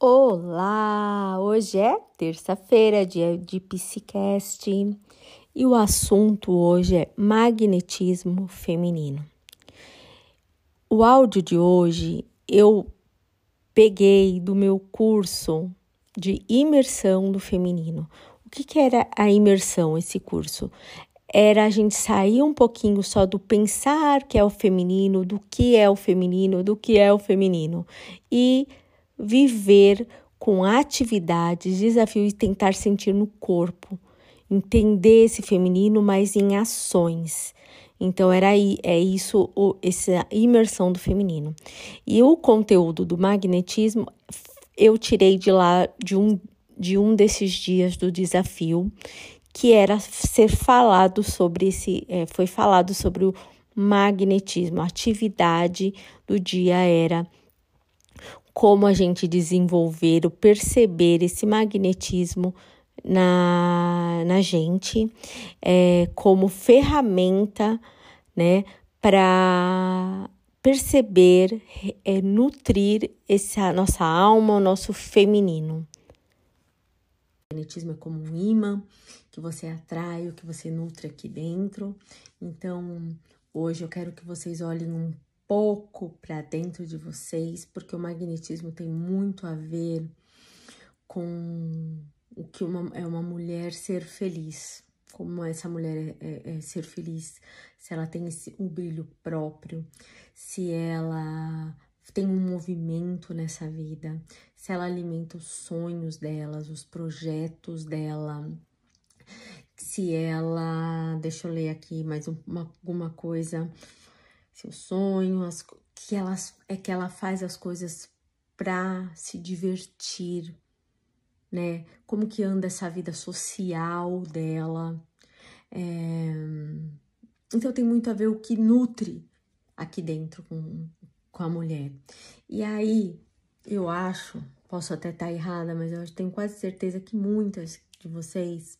Olá! Hoje é terça-feira, dia de Psicast, e o assunto hoje é magnetismo feminino. O áudio de hoje eu peguei do meu curso de imersão do feminino. O que, que era a imersão, esse curso? Era a gente sair um pouquinho só do pensar que é o feminino, do que é o feminino, do que é o feminino, e viver com atividades, desafios e tentar sentir no corpo, entender esse feminino, mas em ações. Então era aí, é isso, o, essa imersão do feminino. E o conteúdo do magnetismo eu tirei de lá de um de um desses dias do desafio, que era ser falado sobre esse, é, foi falado sobre o magnetismo. A atividade do dia era como a gente desenvolver o perceber esse magnetismo na, na gente é, como ferramenta, né, para perceber, é, nutrir essa nossa alma, o nosso feminino. O magnetismo é como um imã que você atrai, o que você nutre aqui dentro. Então, hoje eu quero que vocês olhem um pouco para dentro de vocês, porque o magnetismo tem muito a ver com o que uma, é uma mulher ser feliz, como essa mulher é, é, é ser feliz, se ela tem esse, um brilho próprio, se ela tem um movimento nessa vida, se ela alimenta os sonhos delas, os projetos dela, se ela, deixa eu ler aqui mais uma, alguma coisa, seu sonho, as, que ela, é que ela faz as coisas para se divertir, né? Como que anda essa vida social dela. É... Então tem muito a ver o que nutre aqui dentro com, com a mulher. E aí, eu acho, posso até estar errada, mas eu tenho quase certeza que muitas de vocês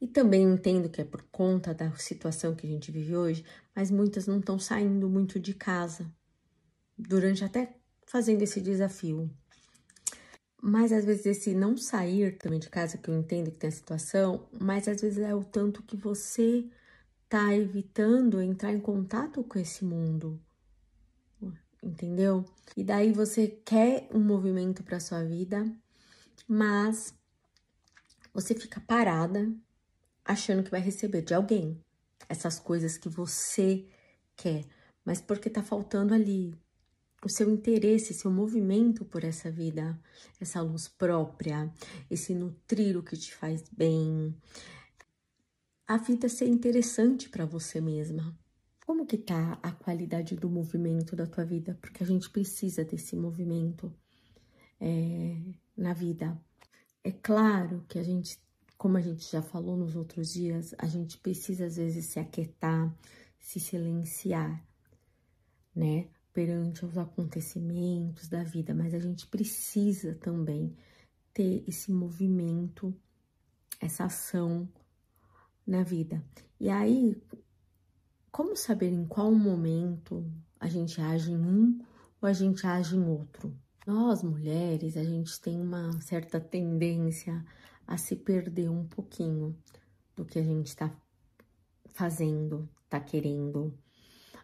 e também entendo que é por conta da situação que a gente vive hoje, mas muitas não estão saindo muito de casa durante até fazendo esse desafio. Mas às vezes esse não sair também de casa, que eu entendo que tem a situação, mas às vezes é o tanto que você tá evitando entrar em contato com esse mundo. Entendeu? E daí você quer um movimento para sua vida, mas você fica parada achando que vai receber de alguém essas coisas que você quer, mas porque tá faltando ali o seu interesse, seu movimento por essa vida, essa luz própria, esse nutrir o que te faz bem, a vida ser interessante para você mesma. Como que tá a qualidade do movimento da tua vida? Porque a gente precisa desse movimento é, na vida. É claro que a gente como a gente já falou nos outros dias, a gente precisa às vezes se aquietar, se silenciar, né? Perante os acontecimentos da vida, mas a gente precisa também ter esse movimento, essa ação na vida. E aí, como saber em qual momento a gente age em um ou a gente age em outro? Nós, mulheres, a gente tem uma certa tendência a se perder um pouquinho do que a gente está fazendo, está querendo.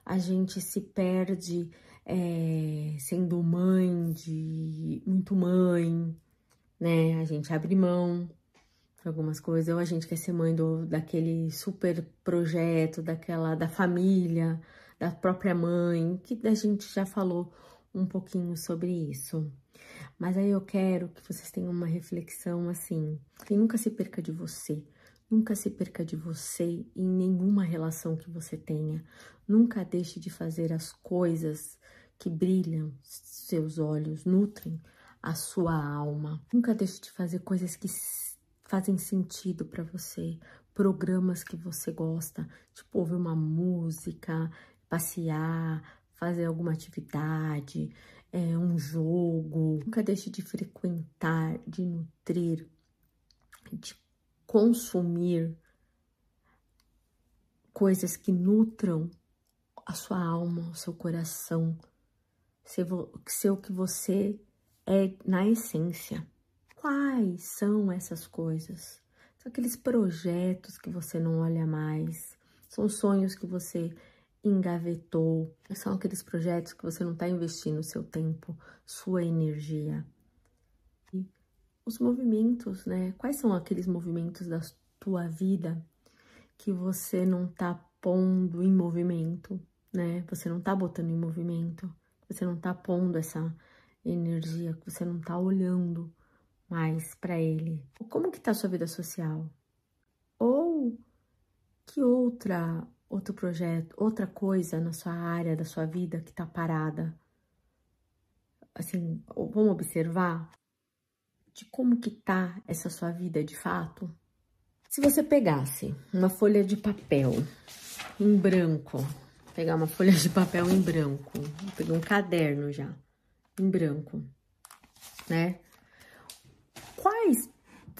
A gente se perde é, sendo mãe de muito mãe, né? A gente abre mão de algumas coisas, ou a gente quer ser mãe do, daquele super projeto, daquela da família, da própria mãe, que a gente já falou um pouquinho sobre isso. Mas aí eu quero que vocês tenham uma reflexão assim, que nunca se perca de você, nunca se perca de você em nenhuma relação que você tenha. Nunca deixe de fazer as coisas que brilham seus olhos, nutrem a sua alma. Nunca deixe de fazer coisas que fazem sentido para você, programas que você gosta, tipo ouvir uma música, passear, fazer alguma atividade, é, um jogo. Nunca deixe de frequentar, de nutrir, de consumir coisas que nutram a sua alma, o seu coração, ser, o que você é na essência. Quais são essas coisas? São aqueles projetos que você não olha mais, são sonhos que você engavetou, são aqueles projetos que você não está investindo seu tempo, sua energia. E os movimentos, né? Quais são aqueles movimentos da tua vida que você não está pondo em movimento, né? Você não está botando em movimento, você não está pondo essa energia, você não está olhando mais para ele. Como que tá a sua vida social? Ou que outra outro projeto, outra coisa na sua área da sua vida que tá parada? Assim, vamos observar de como que tá essa sua vida de fato? Se você pegasse uma folha de papel em branco, pegar uma folha de papel em branco, pegar um caderno já, em branco, né? Quais,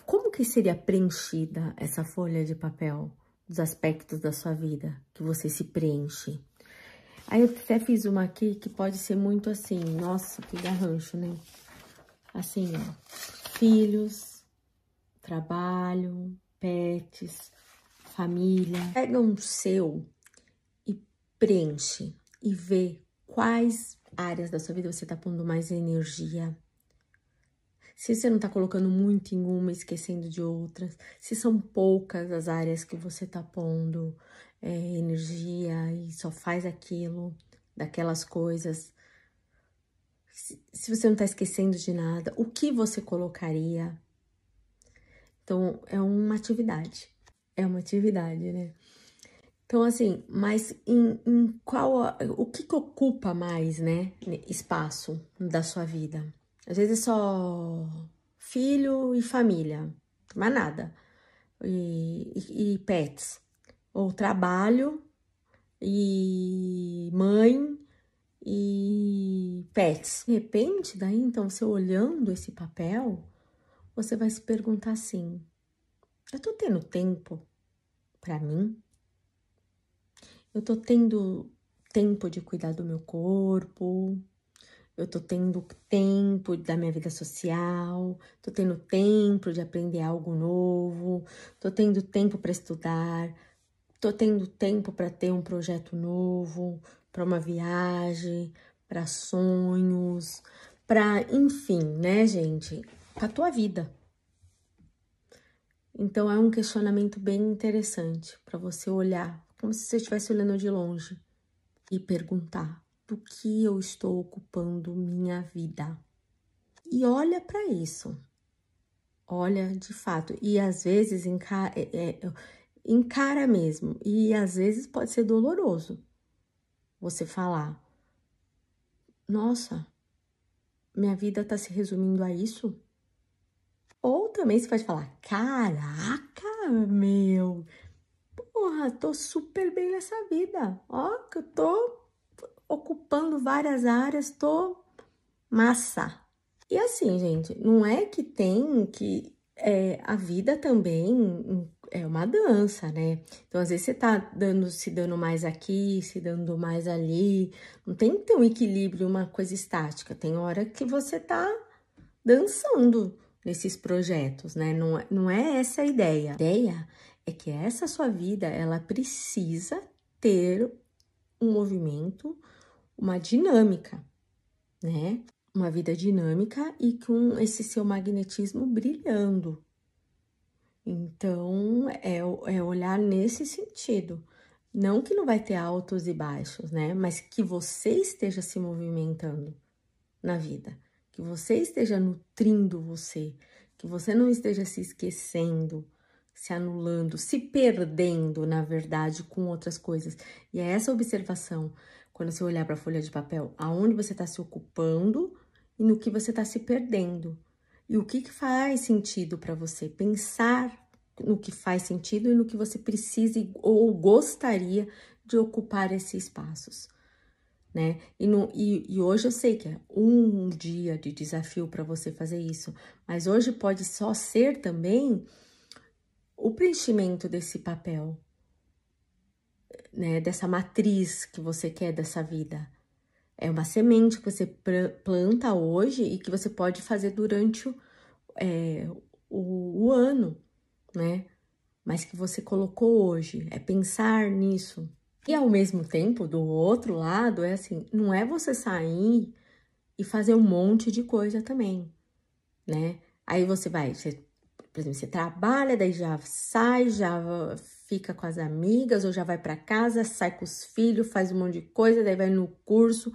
como que seria preenchida essa folha de papel dos aspectos da sua vida que você se preenche? Aí eu até fiz uma aqui que pode ser muito assim, nossa, que garrancho, né? Assim, ó, filhos, trabalho, pets, família. Pega um seu e preenche e vê quais áreas da sua vida você tá pondo mais energia. Se você não tá colocando muito em uma, esquecendo de outras, se são poucas as áreas que você tá pondo é, energia e só faz aquilo, daquelas coisas. Se, você não tá esquecendo de nada, o que você colocaria? Então, é uma atividade. É uma atividade, né? Então, assim, mas em, em qual. O que, que ocupa mais, né? Espaço da sua vida? Às vezes é só filho e família, mais nada. E, e, e pets. Ou trabalho e mãe e pets. De repente, daí, então, você olhando esse papel, você vai se perguntar assim: eu tô tendo tempo para mim? Eu tô tendo tempo de cuidar do meu corpo, eu tô tendo tempo da minha vida social, tô tendo tempo de aprender algo novo, tô tendo tempo para estudar, tô tendo tempo para ter um projeto novo, para uma viagem, para sonhos, para, enfim, né, gente, para tua vida. Então é um questionamento bem interessante para você olhar como se você estivesse olhando de longe e perguntar: do que eu estou ocupando minha vida? E olha para isso. Olha de fato. E às vezes encara, é, é, encara mesmo. E às vezes pode ser doloroso você falar: Nossa, minha vida está se resumindo a isso? Ou também você pode falar: Caraca, meu, porra, tô super bem nessa vida. Ó, que eu tô ocupando várias áreas, tô massa. E assim, gente, não é que tem que. É, a vida também é uma dança, né? Então, às vezes você tá dando, se dando mais aqui, se dando mais ali. Não tem que ter um equilíbrio, uma coisa estática. Tem hora que você tá dançando nesses projetos, né? Não, é, não é essa a ideia. A ideia é que essa sua vida, ela precisa ter um movimento, uma dinâmica, né? Uma vida dinâmica e com esse seu magnetismo brilhando. Então, é, é olhar nesse sentido. Não que não vai ter altos e baixos, né? Mas que você esteja se movimentando na vida. Que você esteja nutrindo você. Que você não esteja se esquecendo se anulando, se perdendo, na verdade, com outras coisas. E é essa observação, quando você olhar para a folha de papel, aonde você está se ocupando e no que você está se perdendo. E o que, que faz sentido para você? Pensar no que faz sentido e no que você precisa ou gostaria de ocupar esses espaços. Né? E, no, e, e hoje eu sei que é um dia de desafio para você fazer isso, mas hoje pode só ser também o preenchimento desse papel, né, dessa matriz que você quer dessa vida. É uma semente que você planta hoje e que você pode fazer durante o, é, o, o ano, né? Mas que você colocou hoje. É pensar nisso. E ao mesmo tempo, do outro lado, é assim: não é você sair e fazer um monte de coisa também, né? Aí você vai, você por exemplo, você trabalha, daí já sai, já fica com as amigas, ou já vai para casa, sai com os filhos, faz um monte de coisa, daí vai no curso.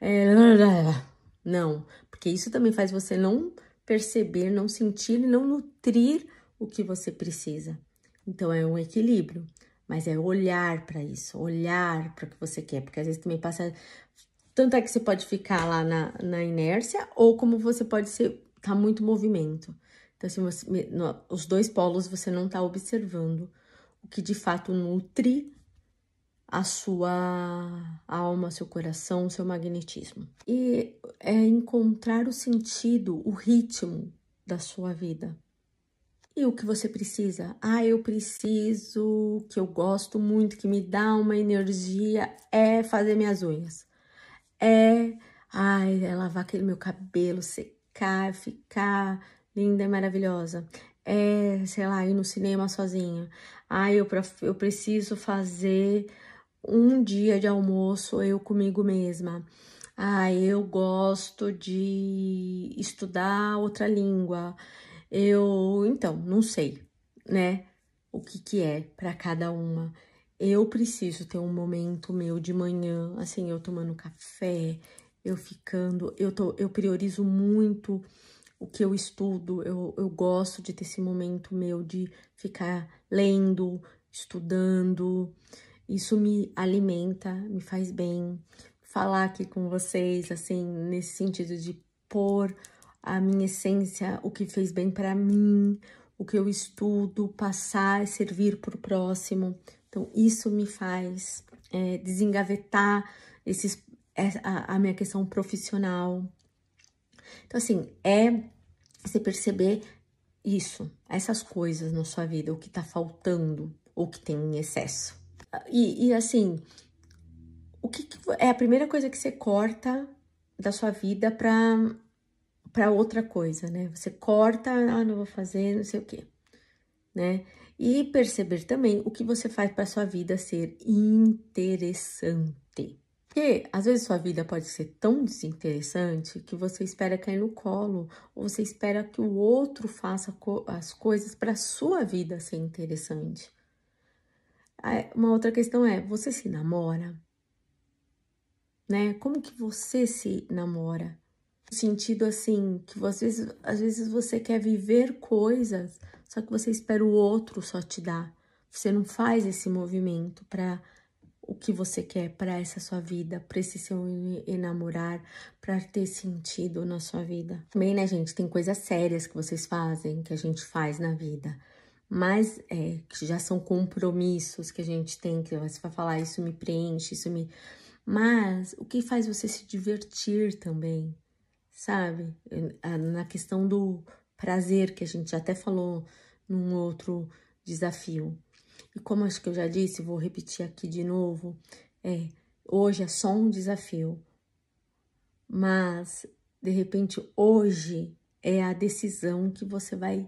É... Não, porque isso também faz você não perceber, não sentir e não nutrir o que você precisa. Então é um equilíbrio, mas é olhar para isso, olhar para o que você quer, porque às vezes também passa. Tanto é que você pode ficar lá na, na inércia, ou como você pode ser, tá muito movimento. Então, assim, você, no, os dois polos você não está observando o que de fato nutre a sua alma, seu coração, seu magnetismo. E é encontrar o sentido, o ritmo da sua vida. E o que você precisa? Ah, eu preciso, que eu gosto muito, que me dá uma energia, é fazer minhas unhas. É, ai, é lavar aquele meu cabelo, secar, ficar linda e maravilhosa. É, sei lá, ir no cinema sozinha. Ah, eu, eu preciso fazer um dia de almoço eu comigo mesma. Ah, eu gosto de estudar outra língua. Eu, então, não sei, né? O que que é para cada uma. Eu preciso ter um momento meu de manhã, assim, eu tomando café, eu ficando, eu tô, eu priorizo muito o que eu estudo, eu, eu gosto de ter esse momento meu de ficar lendo, estudando. Isso me alimenta, me faz bem. Falar aqui com vocês, assim, nesse sentido de pôr a minha essência, o que fez bem para mim, o que eu estudo, passar e servir para o próximo. Então, isso me faz é, desengavetar esses, a, a minha questão profissional, então, assim, é você perceber isso, essas coisas na sua vida, o que tá faltando, ou que tem em excesso. E, e assim, o que, que, é a primeira coisa que você corta da sua vida pra, pra outra coisa, né? Você corta, ah, não vou fazer, não sei o quê, né? E perceber também o que você faz para sua vida ser interessante. Porque às vezes sua vida pode ser tão desinteressante que você espera cair no colo, ou você espera que o outro faça co as coisas para sua vida ser interessante. Uma outra questão é: você se namora? Né? Como que você se namora? No sentido assim, que às vezes, às vezes você quer viver coisas, só que você espera o outro só te dar. Você não faz esse movimento para o que você quer para essa sua vida, para esse seu enamorar, para ter sentido na sua vida. Também, né, gente, tem coisas sérias que vocês fazem, que a gente faz na vida, mas é, que já são compromissos que a gente tem, que você vai falar, isso me preenche, isso me. Mas o que faz você se divertir também, sabe? Na questão do prazer, que a gente até falou num outro desafio. E como acho que eu já disse, vou repetir aqui de novo, é, hoje é só um desafio. Mas, de repente, hoje é a decisão que você vai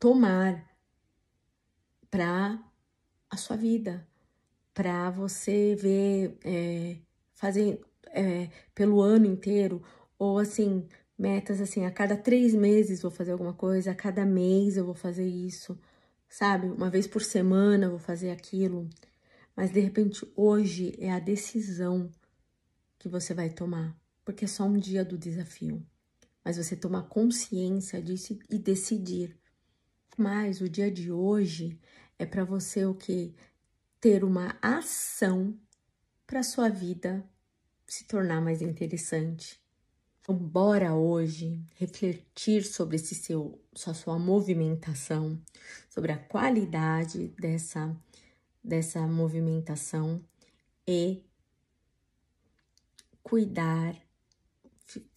tomar para a sua vida, para você ver, é, fazer é, pelo ano inteiro, ou assim, metas assim, a cada três meses vou fazer alguma coisa, a cada mês eu vou fazer isso sabe? Uma vez por semana vou fazer aquilo, mas de repente hoje é a decisão que você vai tomar, porque é só um dia do desafio. Mas você tomar consciência disso e decidir. Mas o dia de hoje é para você o que ter uma ação para sua vida se tornar mais interessante, então, bora hoje refletir sobre esse seu, sua, sua movimentação, sobre a qualidade dessa, dessa movimentação e cuidar,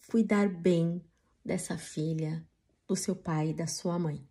cuidar bem dessa filha, do seu pai e da sua mãe.